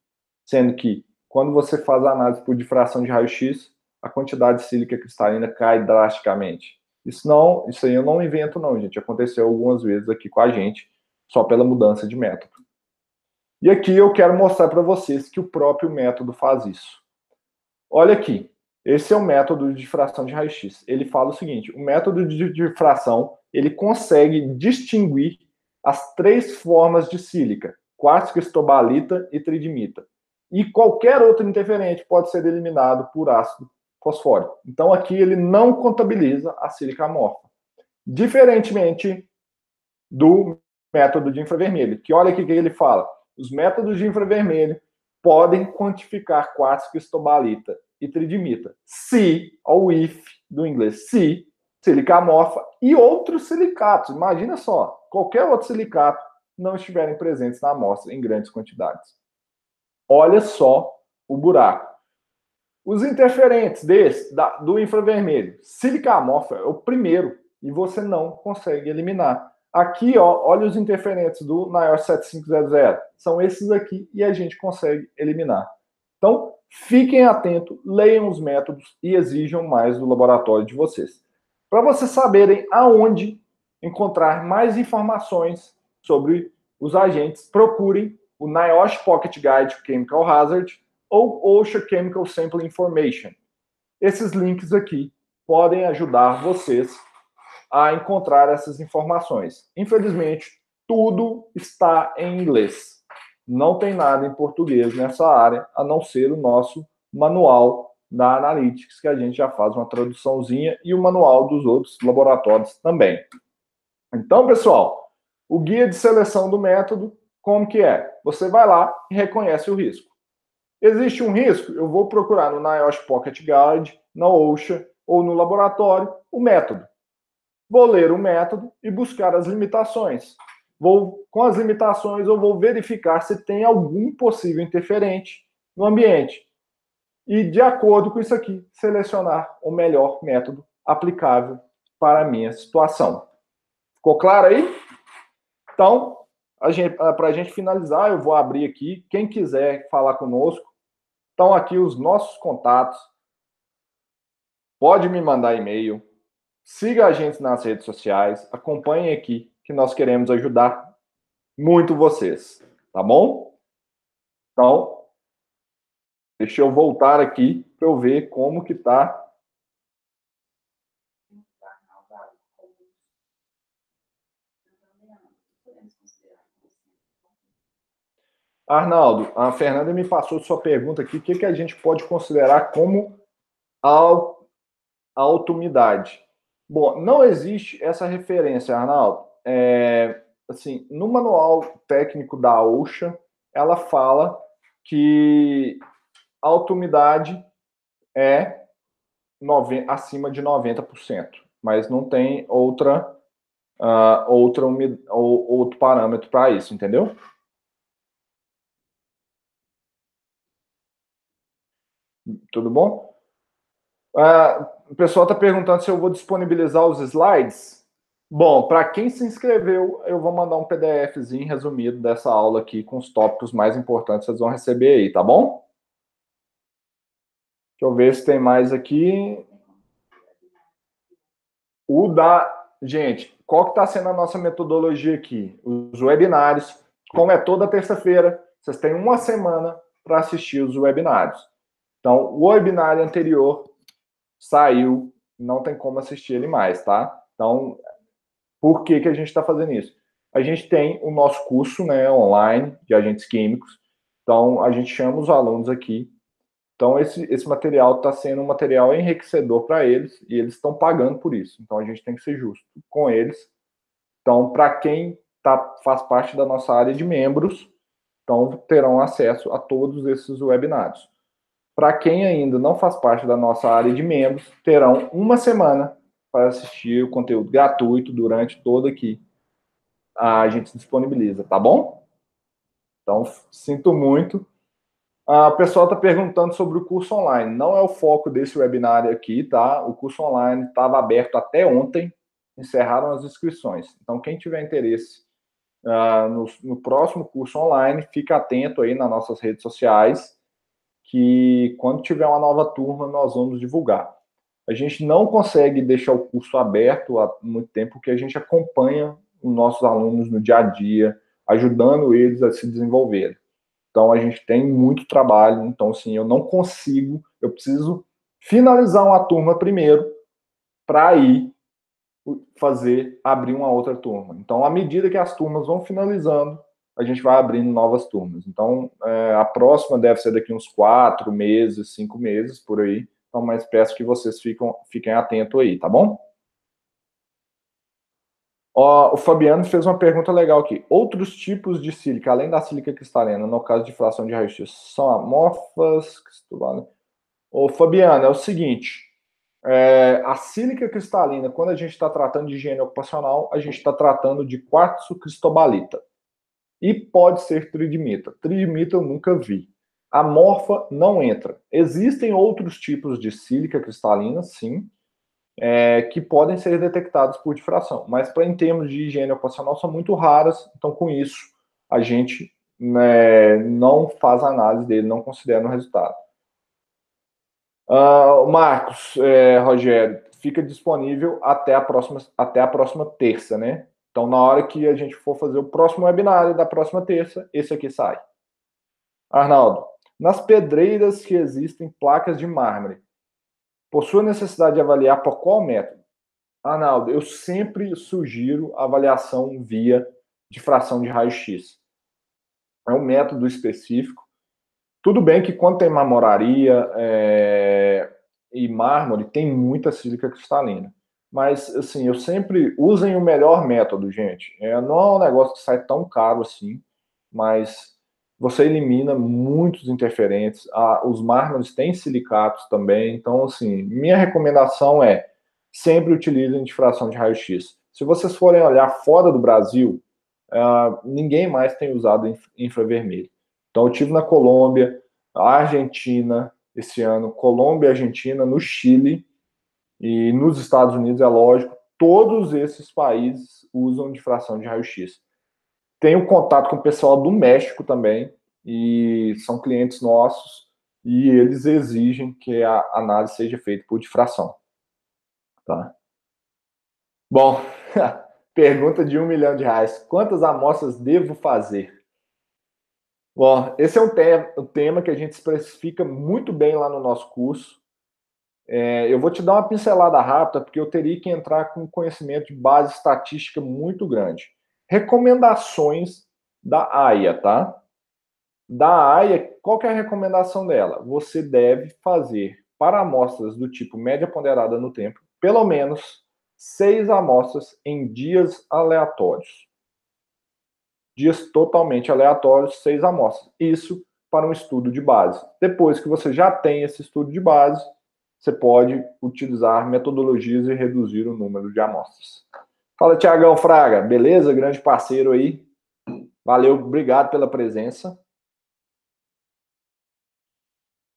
Sendo que, quando você faz a análise por difração de raio-x, a quantidade de sílica cristalina cai drasticamente. Isso não, isso aí eu não invento não, gente. Aconteceu algumas vezes aqui com a gente, só pela mudança de método. E aqui eu quero mostrar para vocês que o próprio método faz isso. Olha aqui, esse é o método de difração de raio-x. Ele fala o seguinte: o método de difração ele consegue distinguir as três formas de sílica: quartzo, cristobalita e tridimita. E qualquer outro interferente pode ser eliminado por ácido fosfórico. Então aqui ele não contabiliza a sílica amorfa. Diferentemente do método de infravermelho, que olha aqui que ele fala. Os métodos de infravermelho podem quantificar quartzo, cristobalita e tridimita, se, ou if do inglês, se sílica amorfa e outros silicatos. Imagina só, qualquer outro silicato não estiverem presentes na amostra em grandes quantidades. Olha só o buraco. Os interferentes desse, da, do infravermelho, sílica amorfa é o primeiro e você não consegue eliminar. Aqui, ó, olha os interferentes do NIOSH 7500. São esses aqui e a gente consegue eliminar. Então, fiquem atentos, leiam os métodos e exijam mais do laboratório de vocês. Para vocês saberem aonde encontrar mais informações sobre os agentes, procurem o NIOSH Pocket Guide Chemical Hazard ou OSHA Chemical Sample Information. Esses links aqui podem ajudar vocês a encontrar essas informações. Infelizmente, tudo está em inglês. Não tem nada em português nessa área, a não ser o nosso manual da Analytics, que a gente já faz uma traduçãozinha, e o manual dos outros laboratórios também. Então, pessoal, o guia de seleção do método, como que é? Você vai lá e reconhece o risco. Existe um risco? Eu vou procurar no NIOSH Pocket Guide, na OSHA ou no laboratório o método. Vou ler o método e buscar as limitações. Vou, com as limitações, eu vou verificar se tem algum possível interferente no ambiente e, de acordo com isso aqui, selecionar o melhor método aplicável para a minha situação. Ficou claro aí? Então, para a gente finalizar, eu vou abrir aqui. Quem quiser falar conosco, estão aqui os nossos contatos. Pode me mandar e-mail. Siga a gente nas redes sociais. Acompanhe aqui, que nós queremos ajudar muito vocês. Tá bom? Então, Deixa eu voltar aqui para eu ver como que está. Arnaldo, a Fernanda me passou sua pergunta aqui. O que, que a gente pode considerar como altumidade? Bom, não existe essa referência, Arnaldo. É, assim, no manual técnico da OSHA, ela fala que alta umidade é acima de 90%, mas não tem outra, uh, outra umid, ou, outro parâmetro para isso, entendeu? Tudo bom? Uh, o pessoal está perguntando se eu vou disponibilizar os slides. Bom, para quem se inscreveu, eu vou mandar um PDFzinho resumido dessa aula aqui com os tópicos mais importantes que vocês vão receber aí, tá bom? Deixa eu ver se tem mais aqui. O da. Gente, qual que está sendo a nossa metodologia aqui? Os webinários. Como é toda terça-feira, vocês têm uma semana para assistir os webinários. Então, o webinário anterior saiu, não tem como assistir ele mais, tá? Então, por que, que a gente está fazendo isso? A gente tem o nosso curso né, online de agentes químicos. Então, a gente chama os alunos aqui então, esse, esse material está sendo um material enriquecedor para eles e eles estão pagando por isso. Então, a gente tem que ser justo com eles. Então, para quem tá, faz parte da nossa área de membros, então terão acesso a todos esses webinários. Para quem ainda não faz parte da nossa área de membros, terão uma semana para assistir o conteúdo gratuito durante todo aqui. A gente disponibiliza, tá bom? Então, sinto muito a pessoa está perguntando sobre o curso online. Não é o foco desse webinário aqui, tá? O curso online estava aberto até ontem, encerraram as inscrições. Então, quem tiver interesse uh, no, no, próximo curso online, fica atento aí nas nossas redes sociais, que quando tiver uma nova turma, nós vamos divulgar. A gente não consegue deixar o curso aberto há muito tempo, porque a gente acompanha os nossos alunos no dia a dia, ajudando eles a se desenvolverem. Então a gente tem muito trabalho. Então, assim, eu não consigo, eu preciso finalizar uma turma primeiro para aí fazer abrir uma outra turma. Então, à medida que as turmas vão finalizando, a gente vai abrindo novas turmas. Então, é, a próxima deve ser daqui uns quatro meses, cinco meses, por aí. Então, mas peço que vocês ficam, fiquem atentos aí, tá bom? Ó, o Fabiano fez uma pergunta legal aqui. Outros tipos de sílica, além da sílica cristalina, no caso de fração de raio-x, são amorfas? Ô, Fabiano, é o seguinte. É, a sílica cristalina, quando a gente está tratando de higiene ocupacional, a gente está tratando de quartzo cristobalita. E pode ser tridimita. Tridimita eu nunca vi. A morfa não entra. Existem outros tipos de sílica cristalina, sim, é, que podem ser detectados por difração, mas para em termos de higiene ocupacional são muito raras, então com isso a gente né, não faz análise dele, não considera o resultado. Uh, Marcos, é, Rogério, fica disponível até a próxima até a próxima terça, né? Então na hora que a gente for fazer o próximo webinário da próxima terça, esse aqui sai. Arnaldo, nas pedreiras que existem placas de mármore, Possui necessidade de avaliar por qual método? Arnaldo, eu sempre sugiro avaliação via difração de raio-x. É um método específico. Tudo bem que quando tem marmoraria é, e mármore, tem muita sílica cristalina. Mas, assim, eu sempre usem o melhor método, gente. É, não é um negócio que sai tão caro assim, mas você elimina muitos interferentes. Os mármores têm silicatos também. Então, assim, minha recomendação é sempre utilizem difração de raio-x. Se vocês forem olhar fora do Brasil, ah, ninguém mais tem usado infravermelho. Então, eu tive na Colômbia, Argentina esse ano, Colômbia Argentina, no Chile e nos Estados Unidos, é lógico, todos esses países usam difração de raio-x. Tenho contato com o pessoal do México também, e são clientes nossos, e eles exigem que a análise seja feita por difração. Tá? Bom, pergunta de um milhão de reais. Quantas amostras devo fazer? Bom, esse é um, te um tema que a gente especifica muito bem lá no nosso curso. É, eu vou te dar uma pincelada rápida, porque eu teria que entrar com conhecimento de base estatística muito grande. Recomendações da AIA, tá? Da AIA, qual é a recomendação dela? Você deve fazer para amostras do tipo média ponderada no tempo, pelo menos seis amostras em dias aleatórios. Dias totalmente aleatórios, seis amostras. Isso para um estudo de base. Depois que você já tem esse estudo de base, você pode utilizar metodologias e reduzir o número de amostras. Fala, Tiagão Fraga, beleza? Grande parceiro aí. Valeu, obrigado pela presença.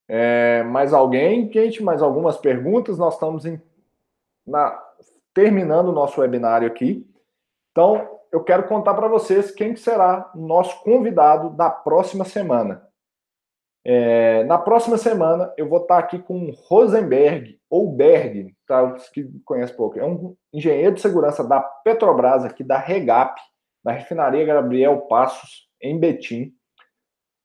É, mais alguém, gente? Mais algumas perguntas? Nós estamos em, na, terminando o nosso webinário aqui. Então, eu quero contar para vocês quem será o nosso convidado da próxima semana. É, na próxima semana, eu vou estar aqui com Rosenberg, ou Berg, tá? Os que conhecem pouco. É um engenheiro de segurança da Petrobras, aqui da Regap, da refinaria Gabriel Passos, em Betim.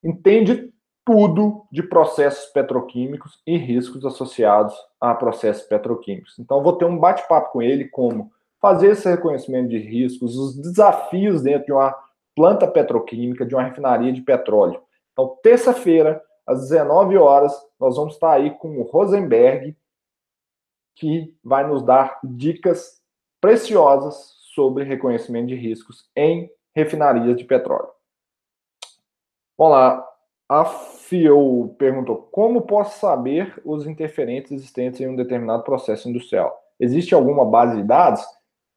Entende tudo de processos petroquímicos e riscos associados a processos petroquímicos. Então, vou ter um bate-papo com ele como fazer esse reconhecimento de riscos, os desafios dentro de uma planta petroquímica, de uma refinaria de petróleo. Então, terça-feira, às 19 horas, nós vamos estar aí com o Rosenberg, que vai nos dar dicas preciosas sobre reconhecimento de riscos em refinarias de petróleo. Vamos lá. A FIO perguntou: como posso saber os interferentes existentes em um determinado processo industrial? Existe alguma base de dados?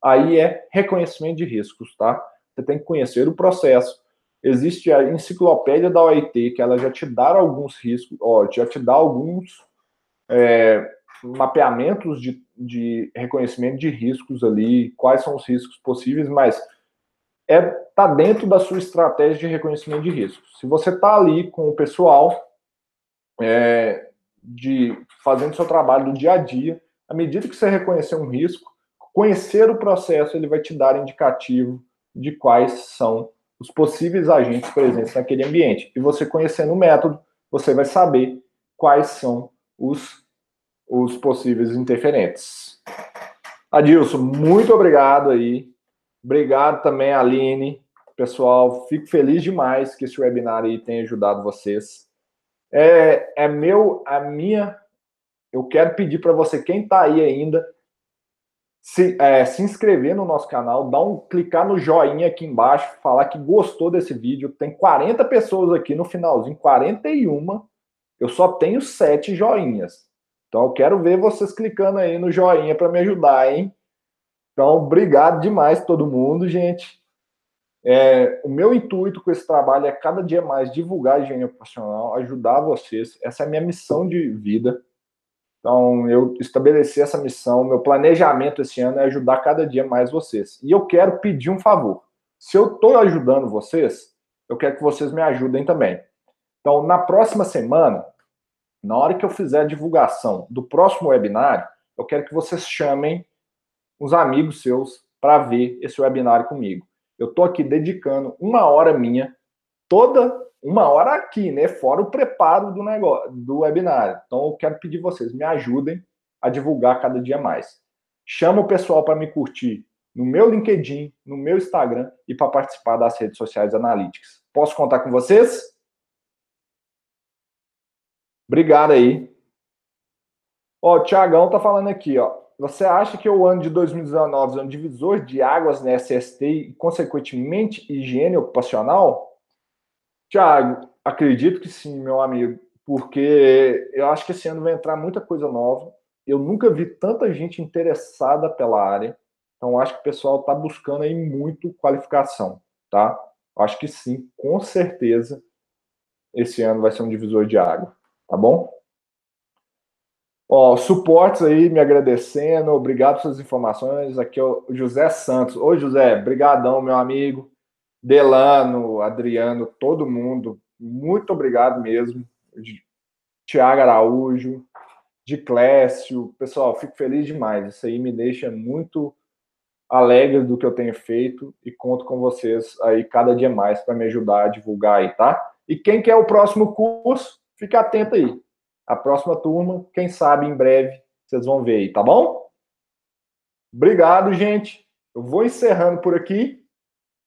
Aí é reconhecimento de riscos, tá? Você tem que conhecer o processo. Existe a enciclopédia da OIT, que ela já te dá alguns riscos, ó, já te dá alguns é, mapeamentos de, de reconhecimento de riscos ali, quais são os riscos possíveis, mas é tá dentro da sua estratégia de reconhecimento de riscos. Se você está ali com o pessoal é, de fazendo seu trabalho do dia a dia, à medida que você reconhecer um risco, conhecer o processo ele vai te dar indicativo de quais são os possíveis agentes presentes naquele ambiente. E você conhecendo o método, você vai saber quais são os, os possíveis interferentes. Adilson, muito obrigado aí Obrigado também, Aline. Pessoal, fico feliz demais que esse webinar aí tenha ajudado vocês. É, é meu, a minha. Eu quero pedir para você, quem está aí ainda, se, é, se inscrever no nosso canal, dar um clicar no joinha aqui embaixo, falar que gostou desse vídeo. Tem 40 pessoas aqui no finalzinho, 41. Eu só tenho 7 joinhas. Então eu quero ver vocês clicando aí no joinha para me ajudar, hein? Então, obrigado demais todo mundo, gente. É, o meu intuito com esse trabalho é cada dia mais divulgar a higiene ocupacional, ajudar vocês. Essa é a minha missão de vida. Então, eu estabeleci essa missão. Meu planejamento esse ano é ajudar cada dia mais vocês. E eu quero pedir um favor. Se eu estou ajudando vocês, eu quero que vocês me ajudem também. Então, na próxima semana, na hora que eu fizer a divulgação do próximo webinário, eu quero que vocês chamem uns amigos seus para ver esse webinário comigo. Eu estou aqui dedicando uma hora minha, toda uma hora aqui, né? Fora o preparo do negócio, do webinário. Então eu quero pedir vocês, me ajudem a divulgar cada dia mais. Chama o pessoal para me curtir no meu LinkedIn, no meu Instagram e para participar das redes sociais analíticas. Posso contar com vocês? Obrigado aí. Ó, o Tiagão tá falando aqui, ó. Você acha que o ano de 2019 é um divisor de águas na SST e, consequentemente, higiene ocupacional? Tiago, acredito que sim, meu amigo, porque eu acho que esse ano vai entrar muita coisa nova. Eu nunca vi tanta gente interessada pela área. Então, acho que o pessoal está buscando aí muito qualificação, tá? Acho que sim, com certeza, esse ano vai ser um divisor de água, tá bom? Ó, suportes aí me agradecendo, obrigado pelas informações. Aqui é o José Santos. Oi, José, brigadão, meu amigo. Delano, Adriano, todo mundo, muito obrigado mesmo. Tiago Araújo, de Clécio, pessoal, fico feliz demais. Isso aí me deixa muito alegre do que eu tenho feito e conto com vocês aí cada dia mais para me ajudar a divulgar aí, tá? E quem quer o próximo curso, fica atento aí. A próxima turma, quem sabe em breve, vocês vão ver aí, tá bom? Obrigado, gente. Eu vou encerrando por aqui.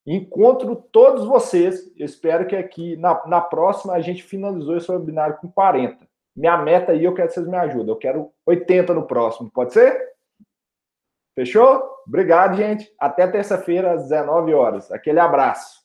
Encontro todos vocês. Eu espero que aqui na, na próxima a gente finalizou esse webinário com 40. Minha meta aí, eu quero que vocês me ajudem. Eu quero 80 no próximo, pode ser? Fechou? Obrigado, gente. Até terça-feira, às 19 horas. Aquele abraço.